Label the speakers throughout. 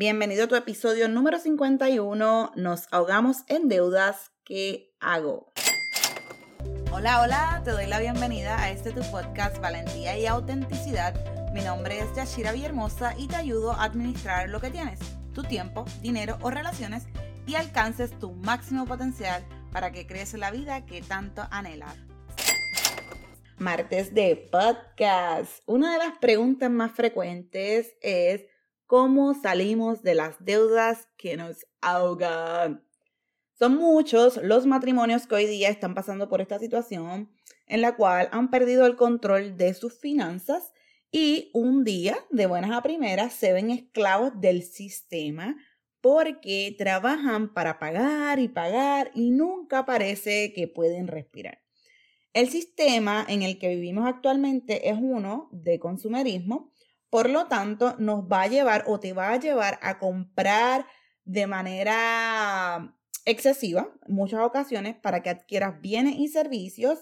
Speaker 1: Bienvenido a tu episodio número 51. Nos ahogamos en deudas. ¿Qué hago? Hola, hola, te doy la bienvenida a este tu podcast Valentía y Autenticidad. Mi nombre es Yashira Villahermosa y te ayudo a administrar lo que tienes, tu tiempo, dinero o relaciones y alcances tu máximo potencial para que crees la vida que tanto anhelas. Martes de podcast. Una de las preguntas más frecuentes es cómo salimos de las deudas que nos ahogan. Son muchos los matrimonios que hoy día están pasando por esta situación en la cual han perdido el control de sus finanzas y un día, de buenas a primeras, se ven esclavos del sistema porque trabajan para pagar y pagar y nunca parece que pueden respirar. El sistema en el que vivimos actualmente es uno de consumerismo por lo tanto, nos va a llevar o te va a llevar a comprar de manera excesiva, en muchas ocasiones, para que adquieras bienes y servicios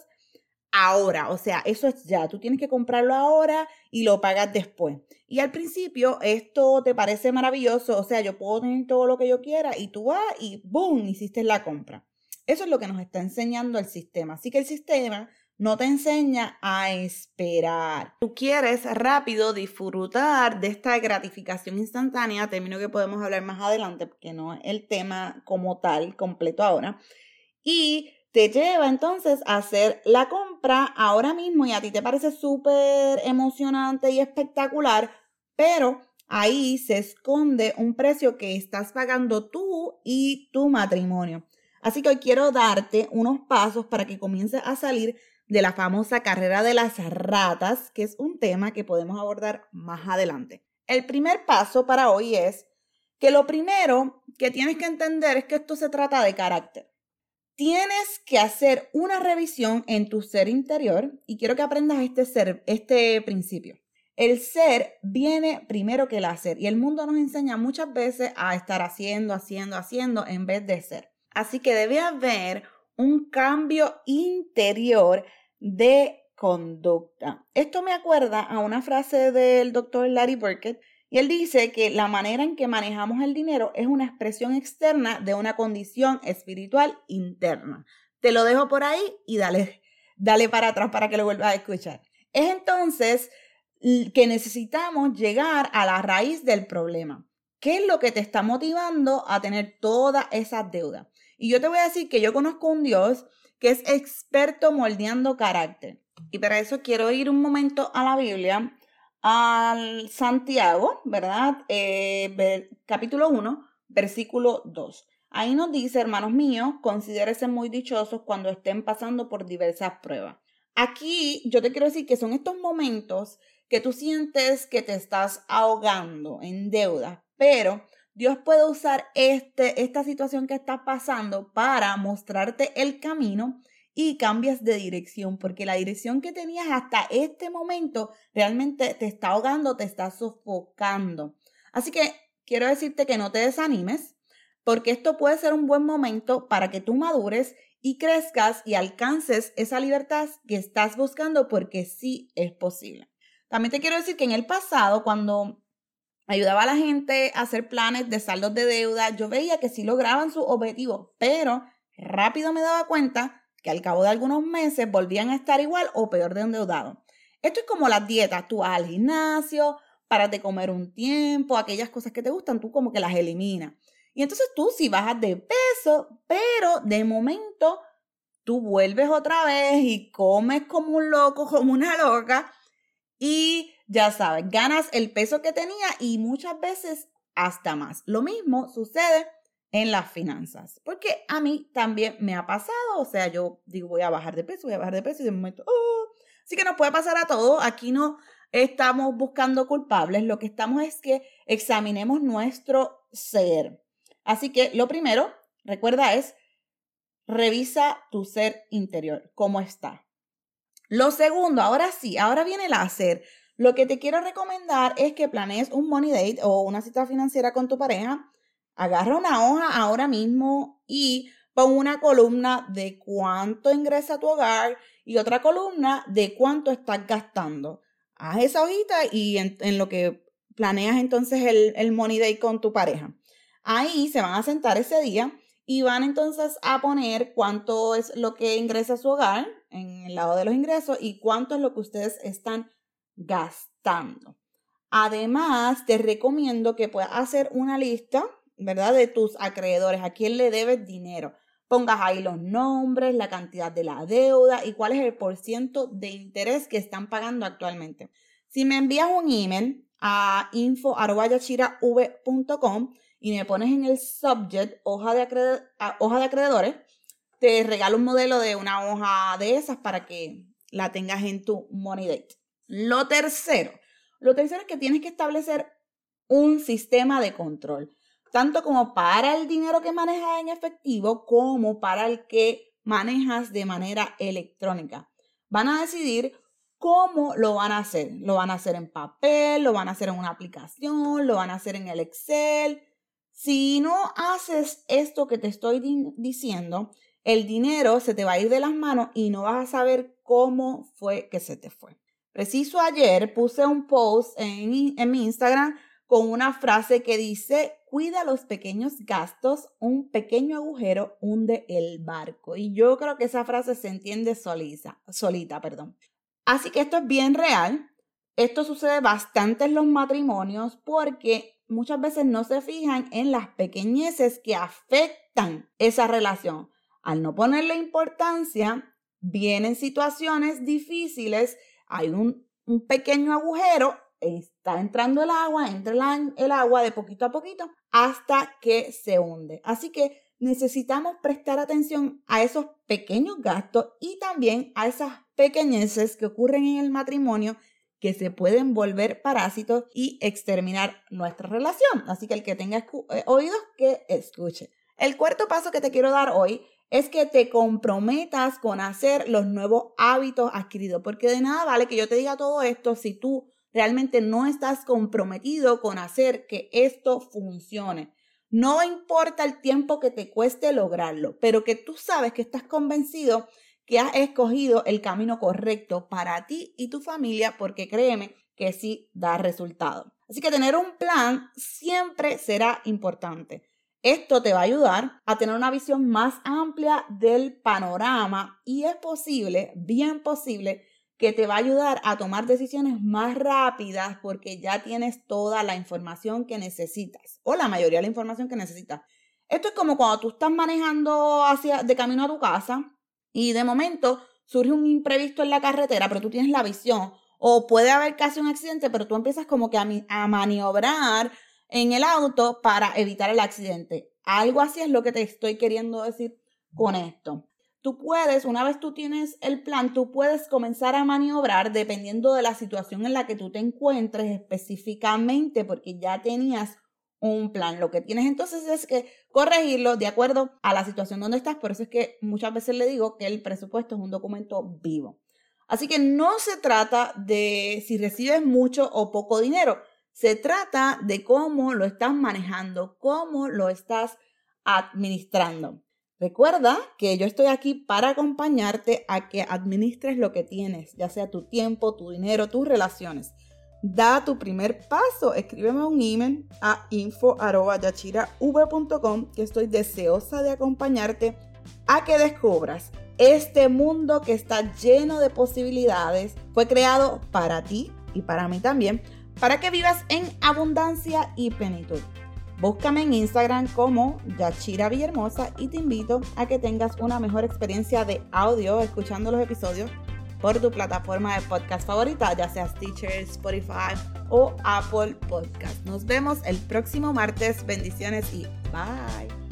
Speaker 1: ahora. O sea, eso es ya. Tú tienes que comprarlo ahora y lo pagas después. Y al principio esto te parece maravilloso. O sea, yo puedo tener todo lo que yo quiera y tú vas y ¡boom! Hiciste la compra. Eso es lo que nos está enseñando el sistema. Así que el sistema no te enseña a esperar. Tú quieres rápido disfrutar de esta gratificación instantánea, término que podemos hablar más adelante porque no es el tema como tal completo ahora. Y te lleva entonces a hacer la compra ahora mismo y a ti te parece súper emocionante y espectacular, pero ahí se esconde un precio que estás pagando tú y tu matrimonio. Así que hoy quiero darte unos pasos para que comiences a salir de la famosa carrera de las ratas, que es un tema que podemos abordar más adelante. El primer paso para hoy es que lo primero que tienes que entender es que esto se trata de carácter. Tienes que hacer una revisión en tu ser interior y quiero que aprendas este, ser, este principio. El ser viene primero que el hacer y el mundo nos enseña muchas veces a estar haciendo, haciendo, haciendo en vez de ser. Así que debe haber un cambio interior de conducta. Esto me acuerda a una frase del doctor Larry Burkett y él dice que la manera en que manejamos el dinero es una expresión externa de una condición espiritual interna. Te lo dejo por ahí y dale, dale para atrás para que lo vuelvas a escuchar. Es entonces que necesitamos llegar a la raíz del problema. ¿Qué es lo que te está motivando a tener todas esas deudas? Y yo te voy a decir que yo conozco un Dios que es experto moldeando carácter. Y para eso quiero ir un momento a la Biblia, al Santiago, ¿verdad? Eh, capítulo 1, versículo 2. Ahí nos dice, hermanos míos, considérense muy dichosos cuando estén pasando por diversas pruebas. Aquí yo te quiero decir que son estos momentos que tú sientes que te estás ahogando en deuda, pero Dios puede usar este, esta situación que estás pasando para mostrarte el camino y cambias de dirección, porque la dirección que tenías hasta este momento realmente te está ahogando, te está sofocando. Así que quiero decirte que no te desanimes, porque esto puede ser un buen momento para que tú madures y crezcas y alcances esa libertad que estás buscando, porque sí es posible. También te quiero decir que en el pasado, cuando ayudaba a la gente a hacer planes de saldos de deuda. Yo veía que sí lograban su objetivo, pero rápido me daba cuenta que al cabo de algunos meses volvían a estar igual o peor de endeudado. Esto es como las dietas. Tú vas al gimnasio, paras de comer un tiempo, aquellas cosas que te gustan, tú como que las eliminas. Y entonces tú sí bajas de peso, pero de momento tú vuelves otra vez y comes como un loco, como una loca. Y ya sabes, ganas el peso que tenía y muchas veces hasta más. Lo mismo sucede en las finanzas, porque a mí también me ha pasado, o sea, yo digo, voy a bajar de peso, voy a bajar de peso y de momento, oh. así que nos puede pasar a todos, aquí no estamos buscando culpables, lo que estamos es que examinemos nuestro ser. Así que lo primero, recuerda, es revisa tu ser interior, cómo está. Lo segundo, ahora sí, ahora viene el hacer. Lo que te quiero recomendar es que planees un money date o una cita financiera con tu pareja. Agarra una hoja ahora mismo y pon una columna de cuánto ingresa tu hogar y otra columna de cuánto estás gastando. Haz esa hojita y en, lo que planeas entonces el, el Money Day con tu pareja. Ahí se van a sentar ese día y van entonces a poner cuánto es lo que ingresa su hogar en el lado de los ingresos y cuánto es lo que ustedes están gastando. Además, te recomiendo que puedas hacer una lista, ¿verdad? De tus acreedores, a quién le debes dinero. Pongas ahí los nombres, la cantidad de la deuda y cuál es el porciento de interés que están pagando actualmente. Si me envías un email a info.yachirav.com y me pones en el subject hoja de, hoja de acreedores, te regalo un modelo de una hoja de esas para que la tengas en tu Money Date. Lo tercero, lo tercero es que tienes que establecer un sistema de control, tanto como para el dinero que manejas en efectivo como para el que manejas de manera electrónica. Van a decidir cómo lo van a hacer. Lo van a hacer en papel, lo van a hacer en una aplicación, lo van a hacer en el Excel. Si no haces esto que te estoy diciendo, el dinero se te va a ir de las manos y no vas a saber cómo fue que se te fue. Preciso ayer puse un post en, mi Instagram con una frase que dice, cuida los pequeños gastos, un pequeño agujero hunde el barco. Y yo creo que esa frase se entiende solita, solita, perdón. Así que esto es bien real. Esto sucede bastante en los matrimonios porque muchas veces no se fijan en las pequeñeces que afectan esa relación. Al no ponerle importancia, vienen situaciones difíciles, hay un, pequeño agujero, está entrando el agua, entra el, el agua de poquito a poquito hasta que se hunde. Así que necesitamos prestar atención a esos pequeños gastos y también a esas pequeñeces que ocurren en el matrimonio que se pueden volver parásitos y exterminar nuestra relación. Así que el que tenga eh, oídos, que escuche. El cuarto paso que te quiero dar hoy es que te comprometas con hacer los nuevos hábitos adquiridos, porque de nada vale que yo te diga todo esto si tú realmente no estás comprometido con hacer que esto funcione. No importa el tiempo que te cueste lograrlo, pero que tú sabes que estás convencido que has escogido el camino correcto para ti y tu familia, porque créeme que sí da resultado. Así que tener un plan siempre será importante. Esto te va a ayudar a tener una visión más amplia del panorama y es posible, bien posible, que te va a ayudar a tomar decisiones más rápidas porque ya tienes toda la información que necesitas o la mayoría de la información que necesitas. Esto es como cuando tú estás manejando hacia de camino a tu casa y de momento surge un imprevisto en la carretera, pero tú tienes la visión o puede haber casi un accidente, pero tú empiezas como que a, a maniobrar en el auto para evitar el accidente. Algo así es lo que te estoy queriendo decir con esto tú puedes, una vez tú tienes el plan, tú puedes comenzar a maniobrar dependiendo de la situación en la que tú te encuentres específicamente, porque ya tenías un plan. Lo que tienes entonces es que corregirlo de acuerdo a la situación donde estás. Por eso es que muchas veces le digo que el presupuesto es un documento vivo. Así que no se trata de si recibes mucho o poco dinero. Se trata de cómo lo estás manejando, cómo lo estás administrando. Recuerda que yo estoy aquí para acompañarte a que administres lo que tienes, ya sea tu tiempo, tu dinero, tus relaciones. Da tu primer paso, escríbeme un email a info.yachirav.com que estoy deseosa de acompañarte a que descubras este mundo que está lleno de posibilidades. Fue creado para ti y para mí también, para que vivas en abundancia y plenitud. Búscame en Instagram como Yachira Villahermosa y te invito a que tengas una mejor experiencia de audio escuchando los episodios por tu plataforma de podcast favorita, ya sea Stitcher, Spotify o Apple Podcast. Nos vemos el próximo martes. Bendiciones y bye.